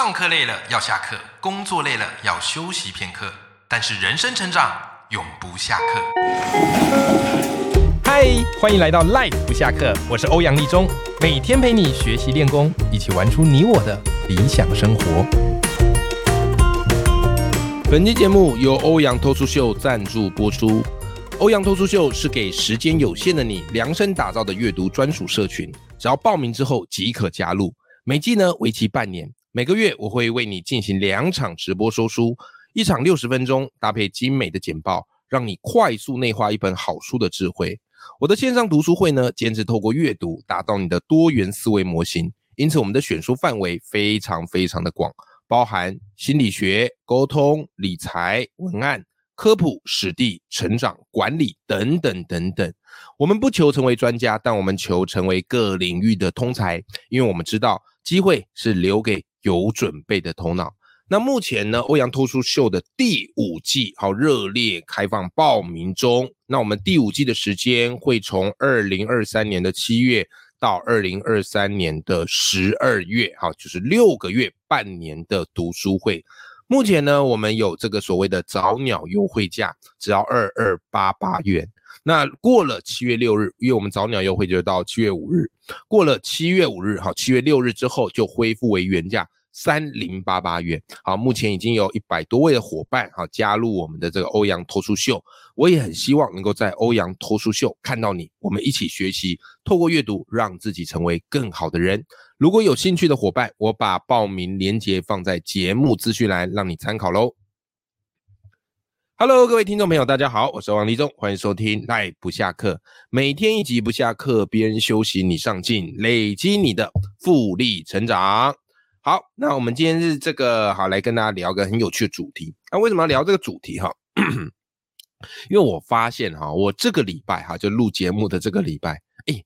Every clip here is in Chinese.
上课累了要下课，工作累了要休息片刻，但是人生成长永不下课。嗨，欢迎来到 Life 不下课，我是欧阳立中，每天陪你学习练功，一起玩出你我的理想生活。本期节目由欧阳脱书秀赞助播出。欧阳脱书秀是给时间有限的你量身打造的阅读专属社群，只要报名之后即可加入。每季呢为期半年，每个月我会为你进行两场直播说书，一场六十分钟，搭配精美的简报，让你快速内化一本好书的智慧。我的线上读书会呢，坚持透过阅读打造你的多元思维模型，因此我们的选书范围非常非常的广，包含心理学、沟通、理财、文案。科普、史地、成长、管理等等等等，我们不求成为专家，但我们求成为各领域的通才，因为我们知道机会是留给有准备的头脑。那目前呢，欧阳脱书秀的第五季好热烈开放报名中。那我们第五季的时间会从二零二三年的七月到二零二三年的十二月，好，就是六个月半年的读书会。目前呢，我们有这个所谓的早鸟优惠价，只要二二八八元。那过了七月六日，因为我们早鸟优惠就到七月五日，过了七月五日，好，七月六日之后就恢复为原价。三零八八元，好，目前已经有一百多位的伙伴啊加入我们的这个欧阳脱书秀，我也很希望能够在欧阳脱书秀看到你，我们一起学习，透过阅读让自己成为更好的人。如果有兴趣的伙伴，我把报名链接放在节目资讯栏，让你参考喽。Hello，各位听众朋友，大家好，我是王立忠，欢迎收听《赖不下课》，每天一集不下课，别人休息你上进，累积你的复利成长。好，那我们今天是这个好来跟大家聊个很有趣的主题。那为什么要聊这个主题哈？因为我发现哈，我这个礼拜哈就录节目的这个礼拜，哎，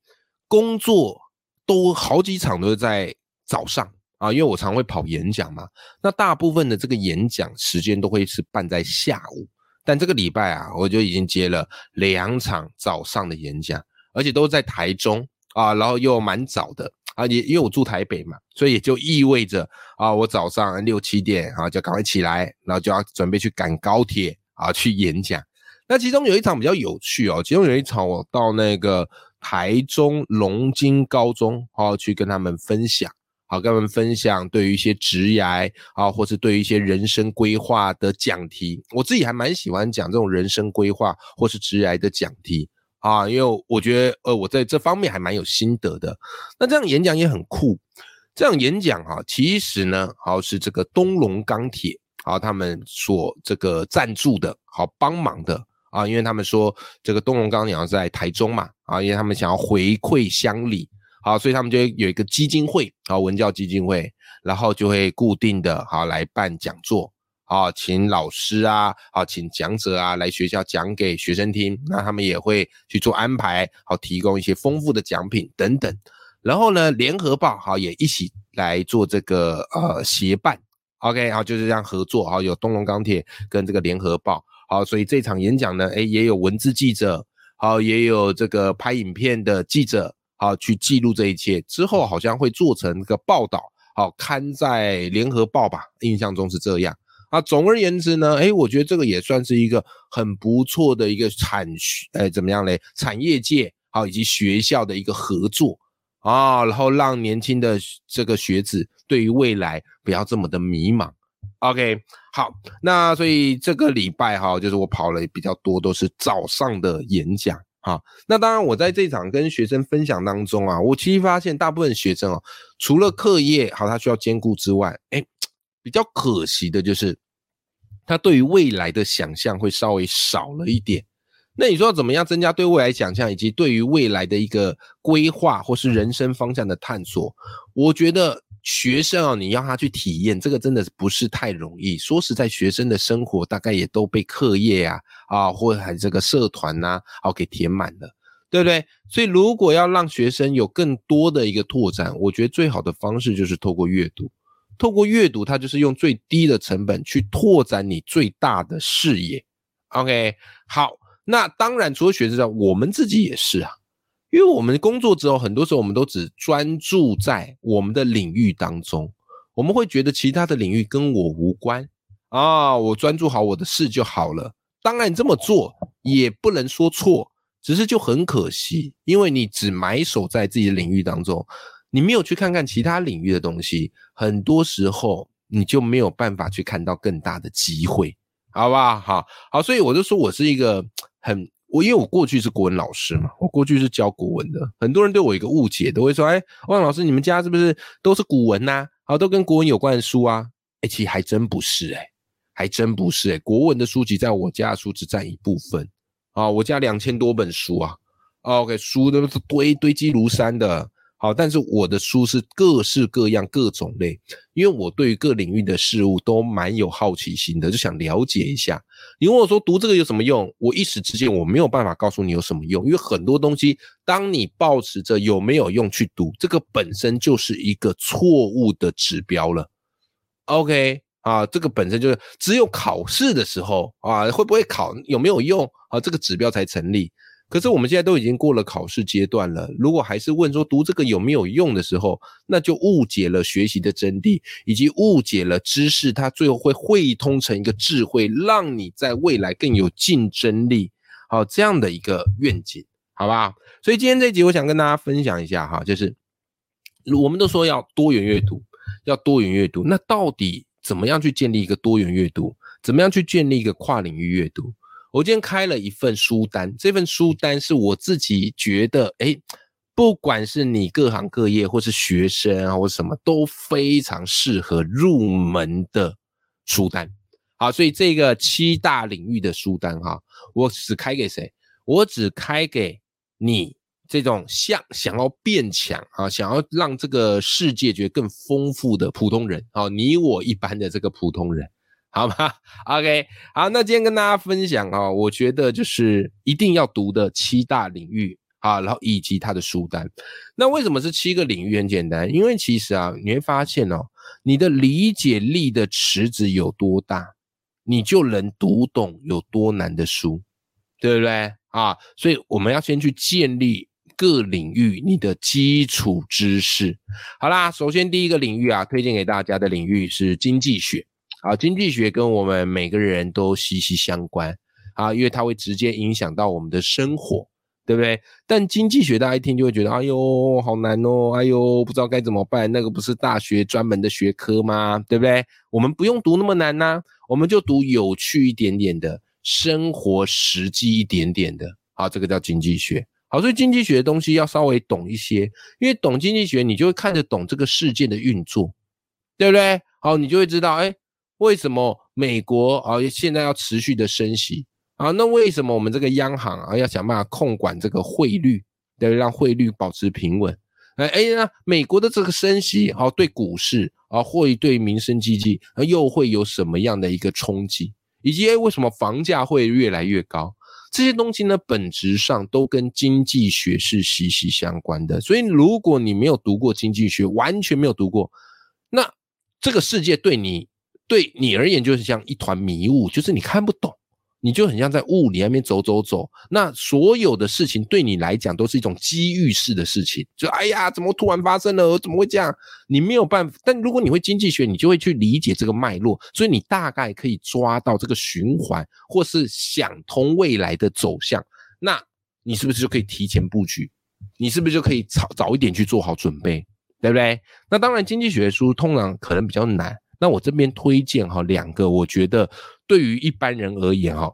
工作都好几场都是在早上啊，因为我常会跑演讲嘛。那大部分的这个演讲时间都会是办在下午，但这个礼拜啊，我就已经接了两场早上的演讲，而且都在台中啊，然后又蛮早的。啊，也因为我住台北嘛，所以也就意味着啊，我早上六七点啊就赶快起来，然后就要准备去赶高铁啊去演讲。那其中有一场比较有趣哦，其中有一场我到那个台中龙津高中啊去跟他们分享，好跟他们分享对于一些职涯啊，或是对于一些人生规划的讲题。我自己还蛮喜欢讲这种人生规划或是职涯的讲题。啊，因为我觉得，呃，我在这方面还蛮有心得的。那这样演讲也很酷。这样演讲啊，其实呢，好是这个东龙钢铁，好他们所这个赞助的，好帮忙的啊。因为他们说这个东龙钢铁在台中嘛，啊，因为他们想要回馈乡里，好，所以他们就有一个基金会，好文教基金会，然后就会固定的好来办讲座。啊，请老师啊，啊，请讲者啊来学校讲给学生听，那他们也会去做安排，好提供一些丰富的奖品等等。然后呢，联合报好也一起来做这个呃协办，OK，好就是这样合作，好有东龙钢铁跟这个联合报，好，所以这场演讲呢，哎也有文字记者，好也有这个拍影片的记者，好去记录这一切，之后好像会做成一个报道，好刊在联合报吧，印象中是这样。啊，总而言之呢，哎，我觉得这个也算是一个很不错的一个产学，哎，怎么样嘞？产业界好，以及学校的一个合作啊，然后让年轻的这个学子对于未来不要这么的迷茫。OK，好，那所以这个礼拜哈，就是我跑了比较多，都是早上的演讲哈。那当然，我在这场跟学生分享当中啊，我其实发现大部分学生哦，除了课业好，他需要兼顾之外，哎。比较可惜的就是，他对于未来的想象会稍微少了一点。那你说怎么样增加对未来想象，以及对于未来的一个规划，或是人生方向的探索？我觉得学生啊，你要他去体验，这个真的不是太容易。说实在，学生的生活大概也都被课业啊啊，或者还这个社团呐，好给填满了，对不对？所以如果要让学生有更多的一个拓展，我觉得最好的方式就是透过阅读。透过阅读，它就是用最低的成本去拓展你最大的视野。OK，好，那当然除了学生我们自己也是啊，因为我们工作之后，很多时候我们都只专注在我们的领域当中，我们会觉得其他的领域跟我无关啊，我专注好我的事就好了。当然这么做也不能说错，只是就很可惜，因为你只埋首在自己的领域当中，你没有去看看其他领域的东西，很多时候你就没有办法去看到更大的机会，好不好？好，好，所以我就说我是一个很。我因为我过去是国文老师嘛，我过去是教国文的，很多人对我一个误解，都会说：“哎，汪老师，你们家是不是都是古文呐？好，都跟国文有关的书啊？”哎，其实还真不是，哎，还真不是，哎，国文的书籍在我家的书只占一部分啊，我家两千多本书啊，OK，书都是堆堆积如山的。好，但是我的书是各式各样、各种类，因为我对于各领域的事物都蛮有好奇心的，就想了解一下。你问我说读这个有什么用？我一时之间我没有办法告诉你有什么用，因为很多东西，当你抱持着有没有用去读，这个本身就是一个错误的指标了。OK，啊，这个本身就是只有考试的时候啊，会不会考有没有用啊，这个指标才成立。可是我们现在都已经过了考试阶段了，如果还是问说读这个有没有用的时候，那就误解了学习的真谛，以及误解了知识，它最后会汇通成一个智慧，让你在未来更有竞争力。好，这样的一个愿景，好吧？所以今天这集我想跟大家分享一下哈，就是我们都说要多元阅读，要多元阅读，那到底怎么样去建立一个多元阅读？怎么样去建立一个跨领域阅读？我今天开了一份书单，这份书单是我自己觉得，哎，不管是你各行各业，或是学生啊，或什么，都非常适合入门的书单。好，所以这个七大领域的书单哈，我只开给谁？我只开给你这种想想要变强啊，想要让这个世界觉得更丰富的普通人啊，你我一般的这个普通人。好吗？OK，好，那今天跟大家分享啊，我觉得就是一定要读的七大领域啊，然后以及它的书单。那为什么是七个领域？很简单，因为其实啊，你会发现哦，你的理解力的池子有多大，你就能读懂有多难的书，对不对啊？所以我们要先去建立各领域你的基础知识。好啦，首先第一个领域啊，推荐给大家的领域是经济学。啊，经济学跟我们每个人都息息相关啊，因为它会直接影响到我们的生活，对不对？但经济学大家一听就会觉得，哎呦，好难哦，哎呦，不知道该怎么办。那个不是大学专门的学科吗？对不对？我们不用读那么难呐，我们就读有趣一点点的，生活实际一点点的。好，这个叫经济学。好，所以经济学的东西要稍微懂一些，因为懂经济学，你就会看得懂这个世界的运作，对不对？好，你就会知道，哎。为什么美国啊现在要持续的升息啊？那为什么我们这个央行啊要想办法控管这个汇率，对，让汇率保持平稳？哎哎，那美国的这个升息啊，对股市啊，会对民生经济啊，又会有什么样的一个冲击？以及哎为什么房价会越来越高？这些东西呢，本质上都跟经济学是息息相关的。所以，如果你没有读过经济学，完全没有读过，那这个世界对你。对你而言，就是像一团迷雾，就是你看不懂，你就很像在雾里那边走走走。那所有的事情对你来讲都是一种机遇式的事情，就哎呀，怎么突然发生了？怎么会这样？你没有办法。但如果你会经济学，你就会去理解这个脉络，所以你大概可以抓到这个循环，或是想通未来的走向。那你是不是就可以提前布局？你是不是就可以早早一点去做好准备？对不对？那当然，经济学书通常可能比较难。那我这边推荐哈两个，我觉得对于一般人而言哈，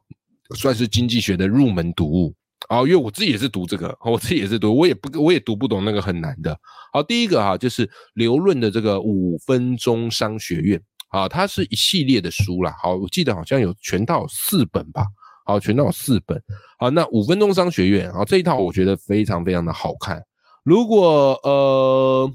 算是经济学的入门读物啊，因为我自己也是读这个，我自己也是读，我也不我也读不懂那个很难的。好，第一个哈就是刘润的这个五分钟商学院啊，它是一系列的书啦。好，我记得好像有全套四本吧。好，全套四本。好，那五分钟商学院啊这一套我觉得非常非常的好看。如果呃。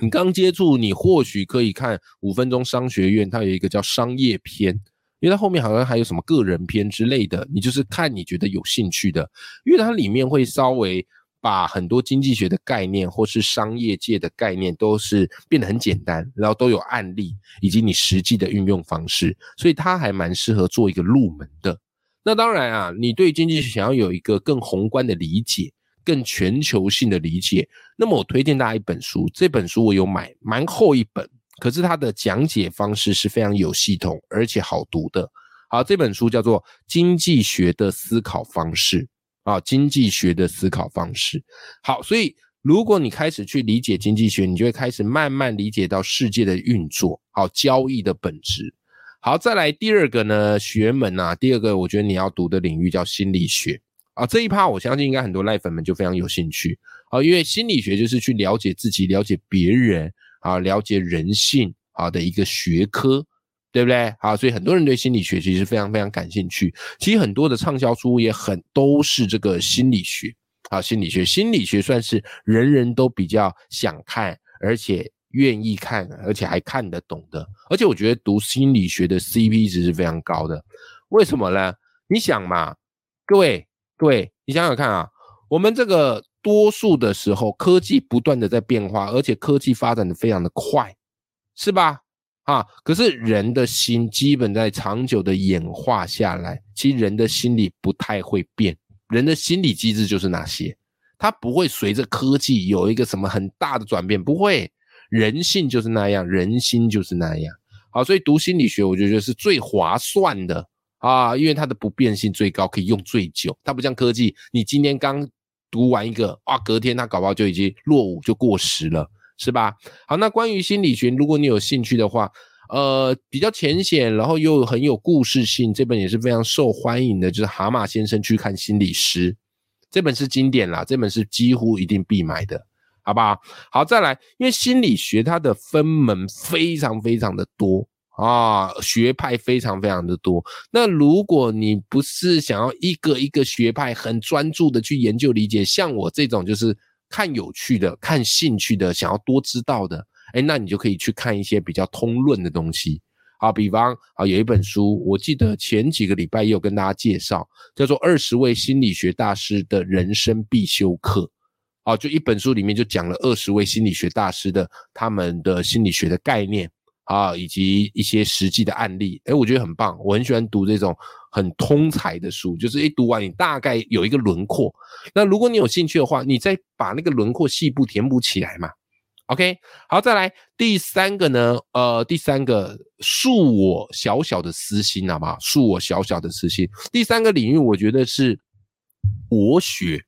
你刚接触，你或许可以看五分钟商学院，它有一个叫商业篇，因为它后面好像还有什么个人篇之类的。你就是看你觉得有兴趣的，因为它里面会稍微把很多经济学的概念或是商业界的概念都是变得很简单，然后都有案例以及你实际的运用方式，所以它还蛮适合做一个入门的。那当然啊，你对经济学想要有一个更宏观的理解。更全球性的理解，那么我推荐大家一本书，这本书我有买，蛮厚一本可是它的讲解方式是非常有系统而且好读的。好，这本书叫做《经济学的思考方式》啊，经济学的思考方式。好，所以如果你开始去理解经济学，你就会开始慢慢理解到世界的运作，好，交易的本质。好，再来第二个呢，学门啊，第二个我觉得你要读的领域叫心理学啊。这一趴我相信应该很多赖粉们就非常有兴趣啊，因为心理学就是去了解自己、了解别人啊、了解人性啊的一个学科。对不对？啊，所以很多人对心理学其实非常非常感兴趣。其实很多的畅销书也很都是这个心理学啊，心理学，心理学算是人人都比较想看，而且愿意看，而且还看得懂的。而且我觉得读心理学的 CP 值是非常高的。为什么呢？你想嘛，各位，对，你想想看啊，我们这个多数的时候，科技不断的在变化，而且科技发展的非常的快，是吧？啊，可是人的心基本在长久的演化下来，其实人的心理不太会变，人的心理机制就是那些，它不会随着科技有一个什么很大的转变，不会，人性就是那样，人心就是那样。好，所以读心理学，我觉得是最划算的啊，因为它的不变性最高，可以用最久。它不像科技，你今天刚读完一个啊，隔天它搞不好就已经落伍就过时了。是吧？好，那关于心理学，如果你有兴趣的话，呃，比较浅显，然后又很有故事性，这本也是非常受欢迎的，就是《蛤蟆先生去看心理师》这本是经典啦，这本是几乎一定必买的，好不好？好，再来，因为心理学它的分门非常非常的多啊，学派非常非常的多。那如果你不是想要一个一个学派很专注的去研究理解，像我这种就是。看有趣的，看兴趣的，想要多知道的，哎，那你就可以去看一些比较通论的东西啊。比方啊，有一本书，我记得前几个礼拜也有跟大家介绍，叫做《二十位心理学大师的人生必修课》啊，就一本书里面就讲了二十位心理学大师的他们的心理学的概念啊，以及一些实际的案例。哎，我觉得很棒，我很喜欢读这种。很通才的书，就是一读完你大概有一个轮廓。那如果你有兴趣的话，你再把那个轮廓细部填补起来嘛。OK，好，再来第三个呢？呃，第三个恕我小小的私心，好不好？恕我小小的私心。第三个领域，我觉得是国学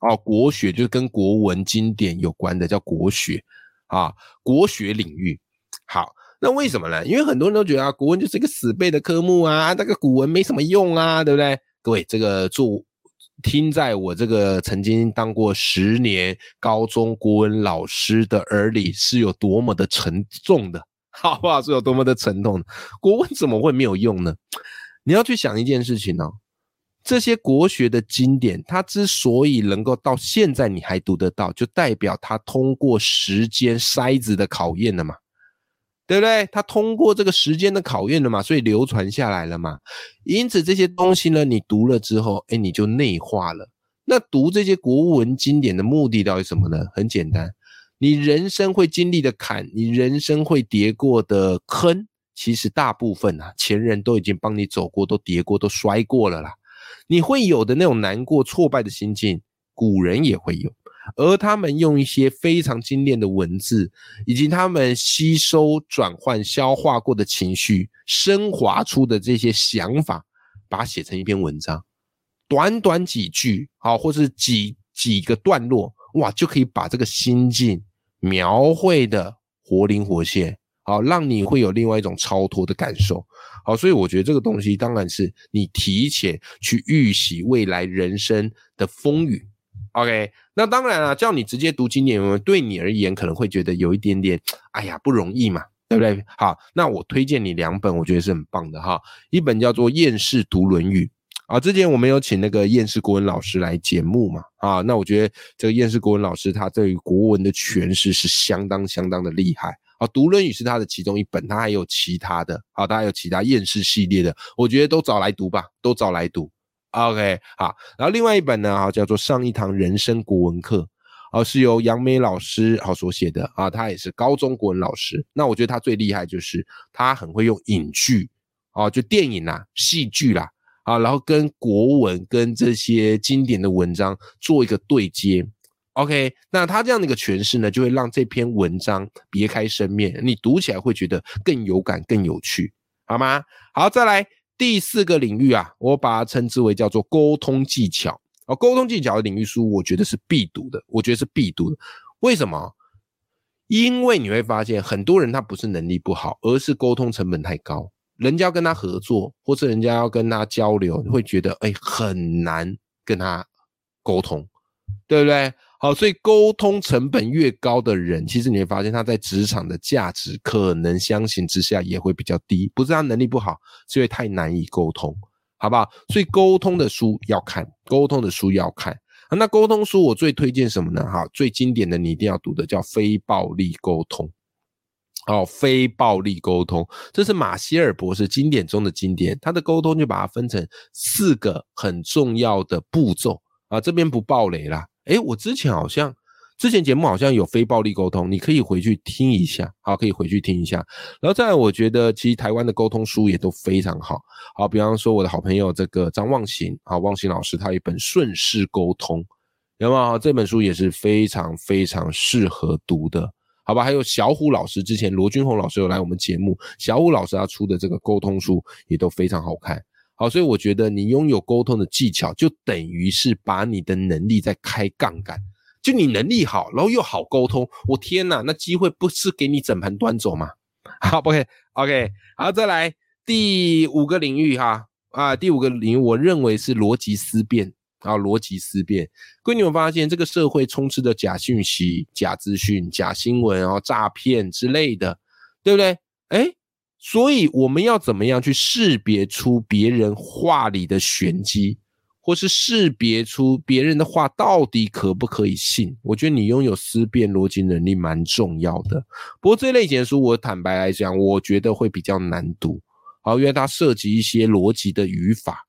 哦，国学就是跟国文经典有关的，叫国学啊，国学领域。好。那为什么呢？因为很多人都觉得啊，国文就是一个死背的科目啊，那个古文没什么用啊，对不对？各位，这个做听在我这个曾经当过十年高中国文老师的耳里，是有多么的沉重的，好不好？是有多么的沉痛。国文怎么会没有用呢？你要去想一件事情哦，这些国学的经典，它之所以能够到现在你还读得到，就代表它通过时间筛子的考验了嘛。对不对？他通过这个时间的考验了嘛，所以流传下来了嘛。因此这些东西呢，你读了之后，哎，你就内化了。那读这些国文经典的目的到底什么呢？很简单，你人生会经历的坎，你人生会跌过的坑，其实大部分啊，前人都已经帮你走过，都跌过，都摔过了啦。你会有的那种难过、挫败的心境，古人也会有。而他们用一些非常精炼的文字，以及他们吸收、转换、消化过的情绪，升华出的这些想法，把它写成一篇文章，短短几句，好，或是几几个段落，哇，就可以把这个心境描绘的活灵活现，好，让你会有另外一种超脱的感受，好，所以我觉得这个东西当然是你提前去预习未来人生的风雨。OK，那当然了，叫你直接读经典文，对你而言可能会觉得有一点点，哎呀，不容易嘛，对不对？好，那我推荐你两本，我觉得是很棒的哈。一本叫做《厌世读论语》啊，之前我们有请那个厌世国文老师来节目嘛，啊，那我觉得这个厌世国文老师他对于国文的诠释是相当相当的厉害啊。读论语是他的其中一本，他还有其他的，啊，他还有其他厌世系列的，我觉得都找来读吧，都找来读。OK，好，然后另外一本呢，啊，叫做《上一堂人生国文课》，啊，是由杨梅老师好所写的。啊，他也是高中国文老师。那我觉得他最厉害就是他很会用影剧，啊，就电影啦、戏剧啦，啊，然后跟国文跟这些经典的文章做一个对接，OK，那他这样的一个诠释呢，就会让这篇文章别开生面，你读起来会觉得更有感、更有趣，好吗？好，再来第四个领域啊，我把它称之为叫做沟通技巧哦。沟通技巧的领域书，我觉得是必读的，我觉得是必读的。为什么？因为你会发现，很多人他不是能力不好，而是沟通成本太高。人家要跟他合作，或者人家要跟他交流，你会觉得哎很难跟他沟通，对不对？好，所以沟通成本越高的人，其实你会发现他在职场的价值可能相形之下也会比较低。不是他能力不好，是因为太难以沟通，好不好？所以沟通的书要看，沟通的书要看。那沟通书我最推荐什么呢？哈，最经典的你一定要读的叫《非暴力沟通》。哦，非暴力沟通，这是马歇尔博士经典中的经典。他的沟通就把它分成四个很重要的步骤啊，这边不暴雷啦。哎，我之前好像之前节目好像有非暴力沟通，你可以回去听一下，好，可以回去听一下。然后再，我觉得其实台湾的沟通书也都非常好，好，比方说我的好朋友这个张望行，啊，望行老师他有一本顺势沟通，有没有？这本书也是非常非常适合读的，好吧？还有小虎老师之前罗君红老师有来我们节目，小虎老师他出的这个沟通书也都非常好看。好，所以我觉得你拥有沟通的技巧，就等于是把你的能力在开杠杆。就你能力好，然后又好沟通，我天哪，那机会不是给你整盘端走吗？好，OK，OK，好，再来第五个领域哈啊，第五个领域，我认为是逻辑思辨啊，逻辑思辨。各位，你有发现这个社会充斥着假讯息、假资讯、假新闻，然后诈骗之类的，对不对？哎。所以我们要怎么样去识别出别人话里的玄机，或是识别出别人的话到底可不可以信？我觉得你拥有思辨逻辑能力蛮重要的。不过这类型的书，我坦白来讲，我觉得会比较难读，好，因为它涉及一些逻辑的语法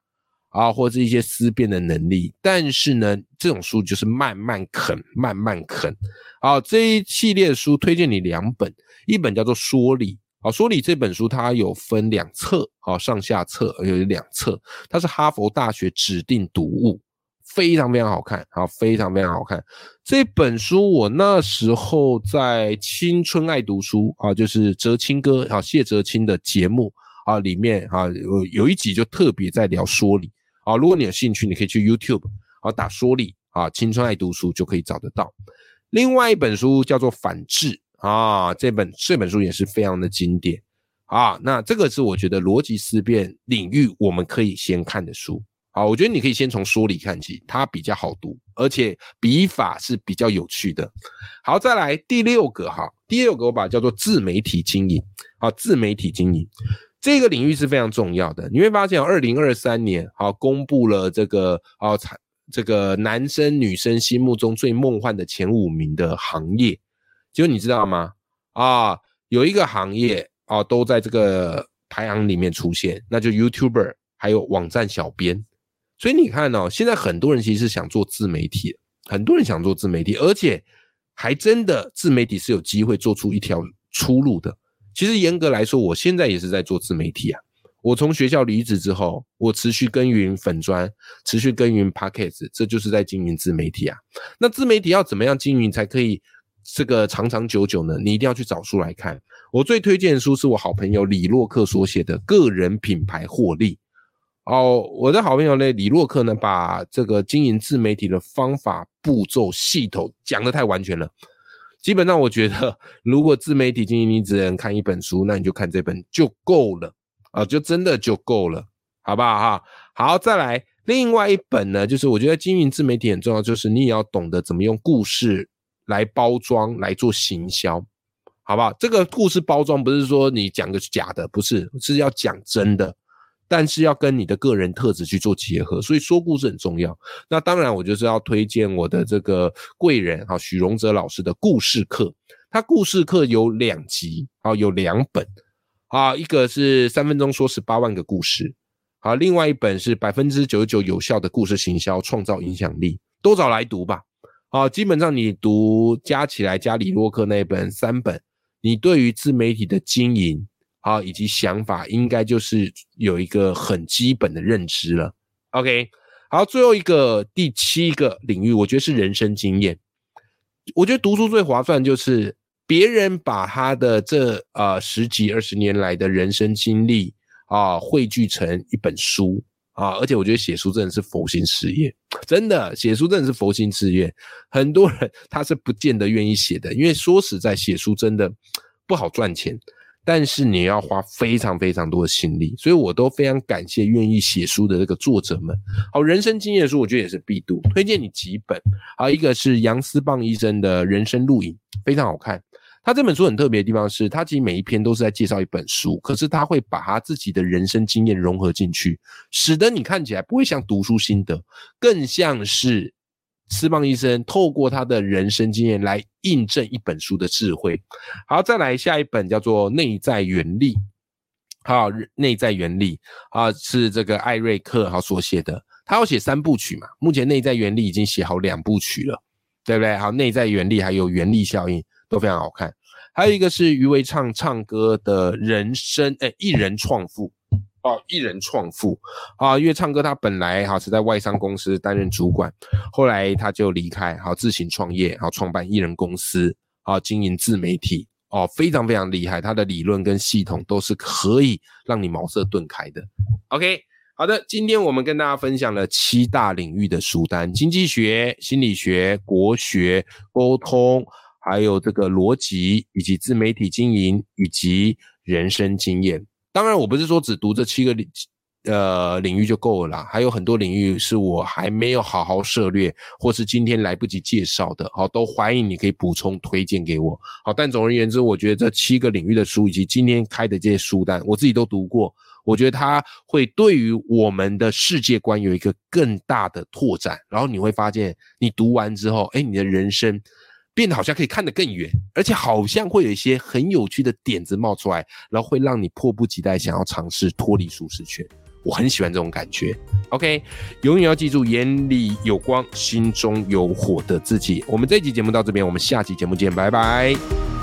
啊，或者一些思辨的能力。但是呢，这种书就是慢慢啃，慢慢啃。好，这一系列书推荐你两本，一本叫做《说理》。好，说理这本书它有分两册，好上下册有两册，它是哈佛大学指定读物，非常非常好看，好非常非常好看。这本书我那时候在青春爱读书啊，就是哲青哥啊谢哲青的节目啊里面啊有有一集就特别在聊说理啊，如果你有兴趣，你可以去 YouTube 啊打说理啊青春爱读书就可以找得到。另外一本书叫做反智。啊，这本这本书也是非常的经典啊。那这个是我觉得逻辑思辨领域我们可以先看的书。好，我觉得你可以先从说理看起，它比较好读，而且笔法是比较有趣的。好，再来第六个哈，第六个我把它叫做自媒体经营。好，自媒体经营这个领域是非常重要的。你会发现，二零二三年好公布了这个啊，这个男生女生心目中最梦幻的前五名的行业。就你知道吗？啊，有一个行业啊，都在这个排行里面出现，那就 YouTuber，还有网站小编。所以你看哦，现在很多人其实是想做自媒体，很多人想做自媒体，而且还真的自媒体是有机会做出一条出路的。其实严格来说，我现在也是在做自媒体啊。我从学校离职之后，我持续耕耘粉砖，持续耕耘 Podcast，这就是在经营自媒体啊。那自媒体要怎么样经营才可以？这个长长久久呢，你一定要去找书来看。我最推荐的书是我好朋友李洛克所写的《个人品牌获利》。哦，我的好朋友呢，李洛克呢，把这个经营自媒体的方法、步骤、系统讲得太完全了。基本上，我觉得如果自媒体经营你只能看一本书，那你就看这本就够了啊，就真的就够了，好不好哈？好，再来另外一本呢，就是我觉得经营自媒体很重要，就是你也要懂得怎么用故事。来包装来做行销，好不好？这个故事包装不是说你讲个假的，不是，是要讲真的，但是要跟你的个人特质去做结合，所以说故事很重要。那当然，我就是要推荐我的这个贵人哈，许荣哲老师的故事课。他故事课有两集啊，有两本啊，一个是三分钟说十八万个故事，好，另外一本是百分之九十九有效的故事行销，创造影响力，都找来读吧。好，基本上你读加起来加李洛克那本三本，你对于自媒体的经营啊以及想法，应该就是有一个很基本的认知了。OK，好，最后一个第七个领域，我觉得是人生经验。我觉得读书最划算就是别人把他的这呃十几二十年来的人生经历啊汇聚成一本书啊，而且我觉得写书真的是佛心事业，真的写书真的是佛心事业。很多人他是不见得愿意写的，因为说实在，写书真的不好赚钱。但是你要花非常非常多的心力，所以我都非常感谢愿意写书的这个作者们。好，人生经验书我觉得也是必读，推荐你几本。好，一个是杨思棒医生的人生录影，非常好看。他这本书很特别的地方是，他其实每一篇都是在介绍一本书，可是他会把他自己的人生经验融合进去，使得你看起来不会像读书心得，更像是。斯邦医生透过他的人生经验来印证一本书的智慧。好，再来下一本叫做《内在原力》。好，《内在原力》啊，是这个艾瑞克好所写的。他要写三部曲嘛？目前《内在原力》已经写好两部曲了，对不对？好，《内在原力》还有《原力效应》都非常好看。还有一个是余维畅唱歌的人生，哎，一人创富。哦，一人创富啊！因为唱歌他本来哈是在外商公司担任主管，后来他就离开，好自行创业，好创办艺人公司，好经营自媒体，哦，非常非常厉害。他的理论跟系统都是可以让你茅塞顿开的。OK，好的，今天我们跟大家分享了七大领域的书单：经济学、心理学、国学、沟通，还有这个逻辑，以及自媒体经营，以及人生经验。当然，我不是说只读这七个领呃领域就够了啦，还有很多领域是我还没有好好涉略，或是今天来不及介绍的，好，都欢迎你可以补充推荐给我。好，但总而言之，我觉得这七个领域的书以及今天开的这些书单，我自己都读过，我觉得它会对于我们的世界观有一个更大的拓展。然后你会发现，你读完之后，哎，你的人生。变得好像可以看得更远，而且好像会有一些很有趣的点子冒出来，然后会让你迫不及待想要尝试脱离舒适圈。我很喜欢这种感觉。OK，永远要记住眼里有光，心中有火的自己。我们这期节目到这边，我们下期节目见，拜拜。